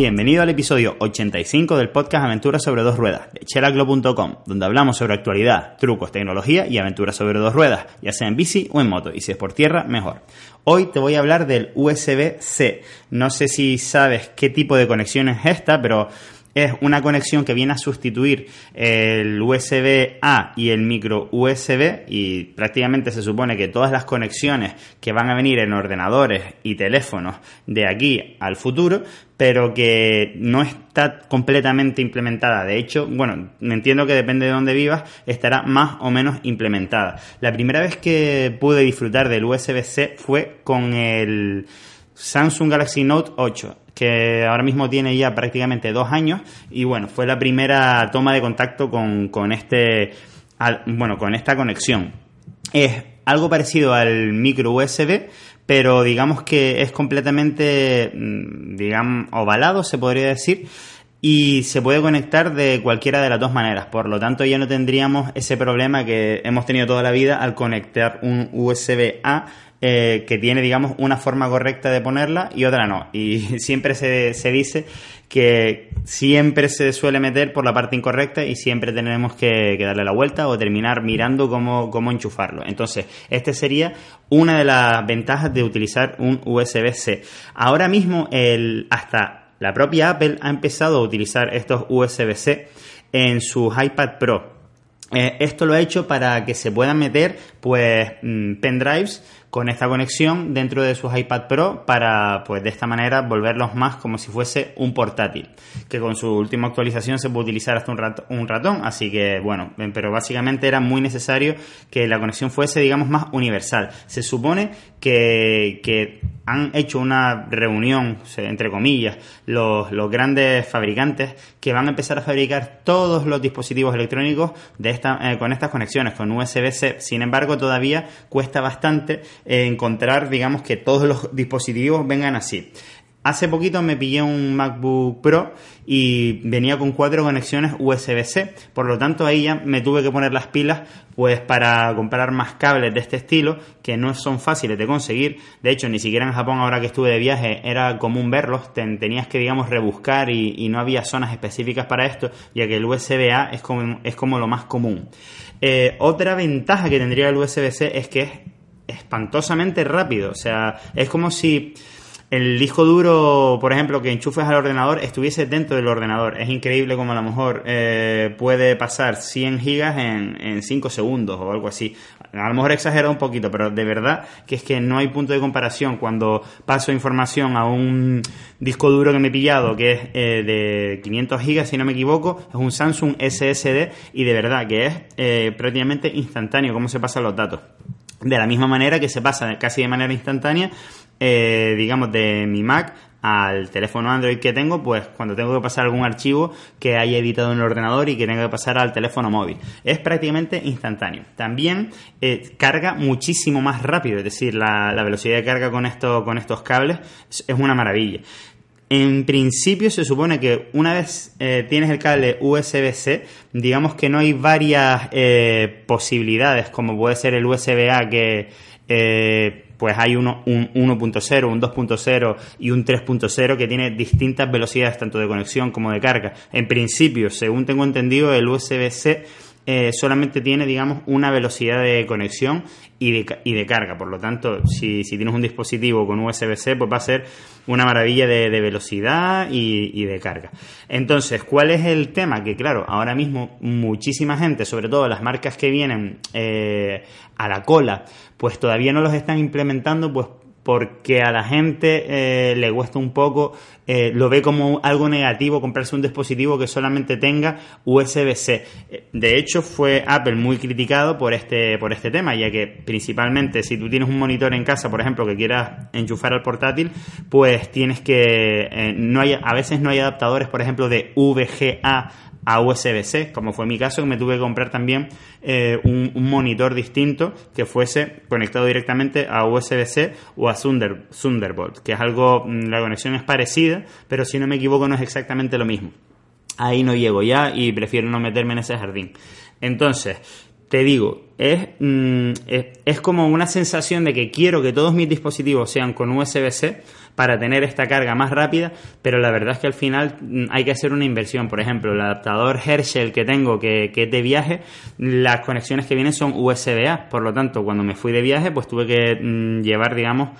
Bienvenido al episodio 85 del podcast Aventuras sobre dos ruedas de chelaclo.com, donde hablamos sobre actualidad, trucos, tecnología y aventuras sobre dos ruedas, ya sea en bici o en moto, y si es por tierra, mejor. Hoy te voy a hablar del USB-C. No sé si sabes qué tipo de conexión es esta, pero es una conexión que viene a sustituir el USB-A y el micro USB y prácticamente se supone que todas las conexiones que van a venir en ordenadores y teléfonos de aquí al futuro, pero que no está completamente implementada. De hecho, bueno, entiendo que depende de dónde vivas, estará más o menos implementada. La primera vez que pude disfrutar del USB-C fue con el Samsung Galaxy Note 8 que ahora mismo tiene ya prácticamente dos años y bueno, fue la primera toma de contacto con, este, bueno, con esta conexión. Es algo parecido al micro USB, pero digamos que es completamente, mm, digamos, ovalado, se podría decir, y se puede conectar de cualquiera de las dos maneras. Por lo tanto, ya no tendríamos ese problema que hemos tenido toda la vida al conectar un USB A eh, que tiene, digamos, una forma correcta de ponerla y otra no. Y siempre se, se, dice que siempre se suele meter por la parte incorrecta y siempre tenemos que, darle la vuelta o terminar mirando cómo, cómo enchufarlo. Entonces, este sería una de las ventajas de utilizar un USB-C. Ahora mismo, el, hasta la propia Apple ha empezado a utilizar estos USB-C en sus iPad Pro. Eh, esto lo ha hecho para que se puedan meter pues mm, pendrives con esta conexión dentro de sus iPad Pro para, pues de esta manera, volverlos más como si fuese un portátil, que con su última actualización se puede utilizar hasta un, un ratón, así que bueno, pero básicamente era muy necesario que la conexión fuese, digamos, más universal. Se supone que, que han hecho una reunión, entre comillas, los, los, grandes fabricantes que van a empezar a fabricar todos los dispositivos electrónicos de esta, eh, con estas conexiones, con USB-C. Sin embargo, todavía cuesta bastante encontrar, digamos, que todos los dispositivos vengan así. Hace poquito me pillé un MacBook Pro y venía con cuatro conexiones USB-C, por lo tanto ahí ya me tuve que poner las pilas pues para comprar más cables de este estilo que no son fáciles de conseguir. De hecho, ni siquiera en Japón ahora que estuve de viaje era común verlos, tenías que digamos rebuscar y, no había zonas específicas para esto, ya que el USB-A es como, es como lo más común. Eh, otra ventaja que tendría el USB-C es que es espantosamente rápido. O sea, es como si el disco duro, por ejemplo, que enchufes al ordenador, estuviese dentro del ordenador. Es increíble como a lo mejor eh, puede pasar 100 gigas en, en 5 segundos o algo así. A lo mejor exagero un poquito, pero de verdad que es que no hay punto de comparación cuando paso información a un disco duro que me he pillado, que es eh, de 500 gigas, si no me equivoco, es un Samsung SSD y de verdad que es eh, prácticamente instantáneo cómo se pasan los datos. De la misma manera que se pasa casi de manera instantánea, eh, digamos, de mi Mac al teléfono Android que tengo, pues cuando tengo que pasar algún archivo que haya editado en el ordenador y que tenga que pasar al teléfono móvil. Es prácticamente instantáneo. También eh, carga muchísimo más rápido, es decir, la, velocidad de carga con, esto, con estos cables es, una maravilla. En principio se supone que una vez eh, tienes el cable USB-C, digamos que no hay varias eh, posibilidades, como puede ser el USB-A que eh, pues hay uno, un 1.0, un 2.0 y un 3.0 que tiene distintas velocidades tanto de conexión como de carga. En principio, según tengo entendido, el USB-C eh, solamente tiene, digamos, una velocidad de conexión y de, y de carga. Por lo tanto, si, si tienes un dispositivo con USB-C, pues va a ser una maravilla de, velocidad y, de carga. Entonces, ¿cuál es el tema? Que claro, ahora mismo muchísima gente, sobre todo las marcas que vienen eh, a la cola, pues todavía no los están implementando, pues porque a la gente eh, le cuesta un poco, eh, lo ve como algo negativo comprarse un dispositivo que solamente tenga USB-C. De hecho, fue Apple muy criticado por este, por este tema, ya que principalmente si tú tienes un monitor en casa, por ejemplo, que quieras enchufar al portátil, pues tienes que, eh, no hay, a veces no hay adaptadores, por ejemplo, de VGA a USB-C, como fue mi caso, que me tuve que comprar también eh, un, monitor distinto que fuese conectado directamente a USB-C o a Thunderbolt, que es algo, mm, la conexión es parecida, pero si no me equivoco no es exactamente lo mismo. Ahí no llego ya y prefiero no meterme en ese jardín. Entonces, te digo, mm, es, es, como una sensación de que quiero que todos mis dispositivos sean con USB-C para tener esta carga más rápida, pero la verdad es que al final mm, hay que hacer una inversión. Por ejemplo, el adaptador Herschel que tengo, que, es de viaje, las conexiones que vienen son USB-A. Por lo tanto, cuando me fui de viaje, pues tuve que mm, llevar, digamos,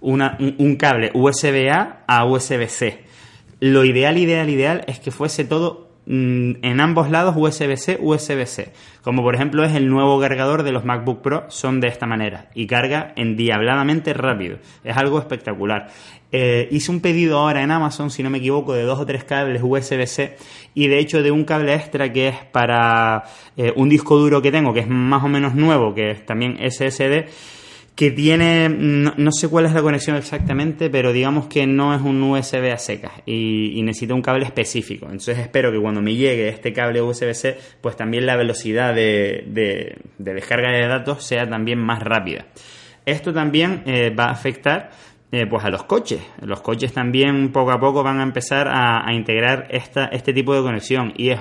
una, un cable USB-A a USB-C. Lo ideal, ideal, ideal es que fuese todo en ambos lados USB-C, USB-C. Como por ejemplo es el nuevo cargador de los MacBook Pro, son de esta manera y carga endiabladamente rápido. Es algo espectacular. Eh, hice un pedido ahora en Amazon, si no me equivoco, de dos o tres cables USB-C y de hecho de un cable extra que es para eh, un disco duro que tengo, que es más o menos nuevo, que es también SSD que tiene, no, sé cuál es la conexión exactamente, pero digamos que no es un USB a secas y, necesita un cable específico. Entonces espero que cuando me llegue este cable USB-C, pues también la velocidad de, descarga de datos sea también más rápida. Esto también eh, va a afectar eh, pues a los coches. Los coches también poco a poco van a empezar a, a integrar esta, este tipo de conexión y es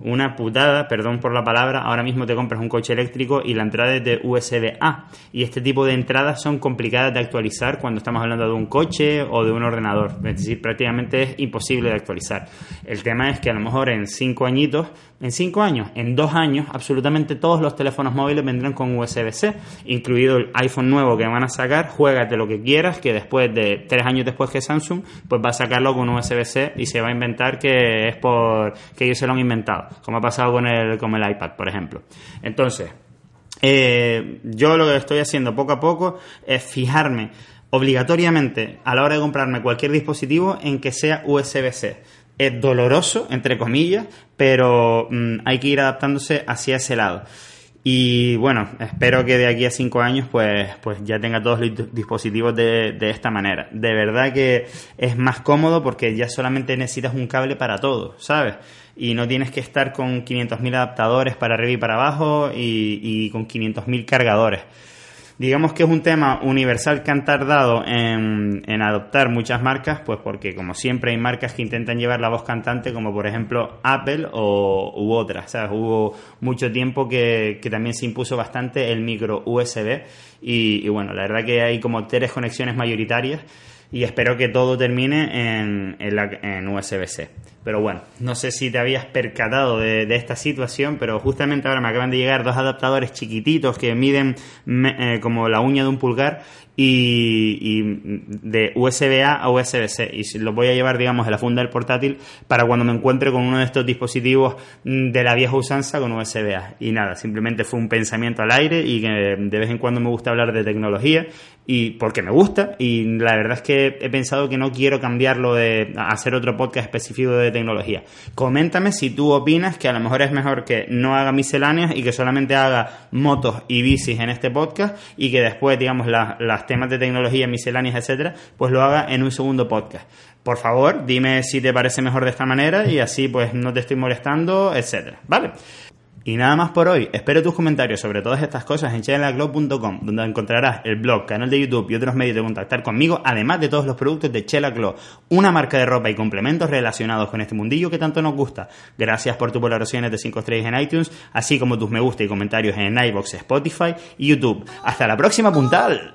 una putada, perdón por la palabra, ahora mismo te compras un coche eléctrico y la entrada es de USB-A. Y este tipo de entradas son complicadas de actualizar cuando estamos hablando de un coche o de un ordenador. Es decir, prácticamente es imposible de actualizar. El tema es que a lo mejor en cinco añitos, en cinco años, en dos años, absolutamente todos los teléfonos móviles vendrán con USB-C, incluido el iPhone nuevo que van a sacar, juégate lo que quieras, que después de tres años después que Samsung, pues va a sacarlo con USB-C y se va a inventar que es por que ellos se lo han inventado como ha pasado con el, con el iPad, por ejemplo. Entonces, eh, yo lo que estoy haciendo poco a poco es fijarme obligatoriamente a la hora de comprarme cualquier dispositivo en que sea USB-C. Es doloroso, entre comillas, pero mm, hay que ir adaptándose hacia ese lado. Y bueno, espero que de aquí a cinco años pues, pues ya tenga todos los dispositivos de, de, esta manera. De verdad que es más cómodo porque ya solamente necesitas un cable para todo, ¿sabes? Y no tienes que estar con 500.000 adaptadores para arriba y para abajo y, y con 500.000 cargadores digamos que es un tema universal que han tardado en, adoptar muchas marcas, pues porque como siempre hay marcas que intentan llevar la voz cantante, como por ejemplo Apple o, u otras. ¿sabes? Hubo mucho tiempo que, también se impuso bastante el micro USB y, bueno, la verdad que hay como tres conexiones mayoritarias y espero que todo termine en, en, USB-C. Pero bueno, no sé si te habías percatado de, esta situación, pero justamente ahora me acaban de llegar dos adaptadores chiquititos que miden eh, como la uña de un pulgar y, de USB-A a USB-C y los voy a llevar digamos en la funda del portátil para cuando me encuentre con uno de estos dispositivos mm, de la vieja usanza con USB-A y nada, simplemente fue un pensamiento al aire y que de vez en cuando me gusta hablar de tecnología y porque me gusta. Y la verdad es que he pensado que no quiero cambiarlo de hacer otro podcast específico de tecnología. Coméntame si tú opinas que a lo mejor es mejor que no haga misceláneas y que solamente haga motos y bicis en este podcast y que después digamos las temas de tecnología, misceláneas, etcétera, pues lo haga en un segundo podcast. Por favor, dime si te parece mejor de esta manera y así pues no te estoy molestando, etcétera. ¿Vale? Y nada más por hoy. Espero tus comentarios sobre todas estas cosas en chelaclub.com, donde encontrarás el blog, canal de YouTube y otros medios de contactar conmigo, además de todos los productos de Chela una marca de ropa y complementos relacionados con este mundillo que tanto nos gusta. Gracias por tus valoraciones de 5 estrellas en iTunes, así como tus me gusta y comentarios en iBox, Spotify y YouTube. Hasta la próxima puntal.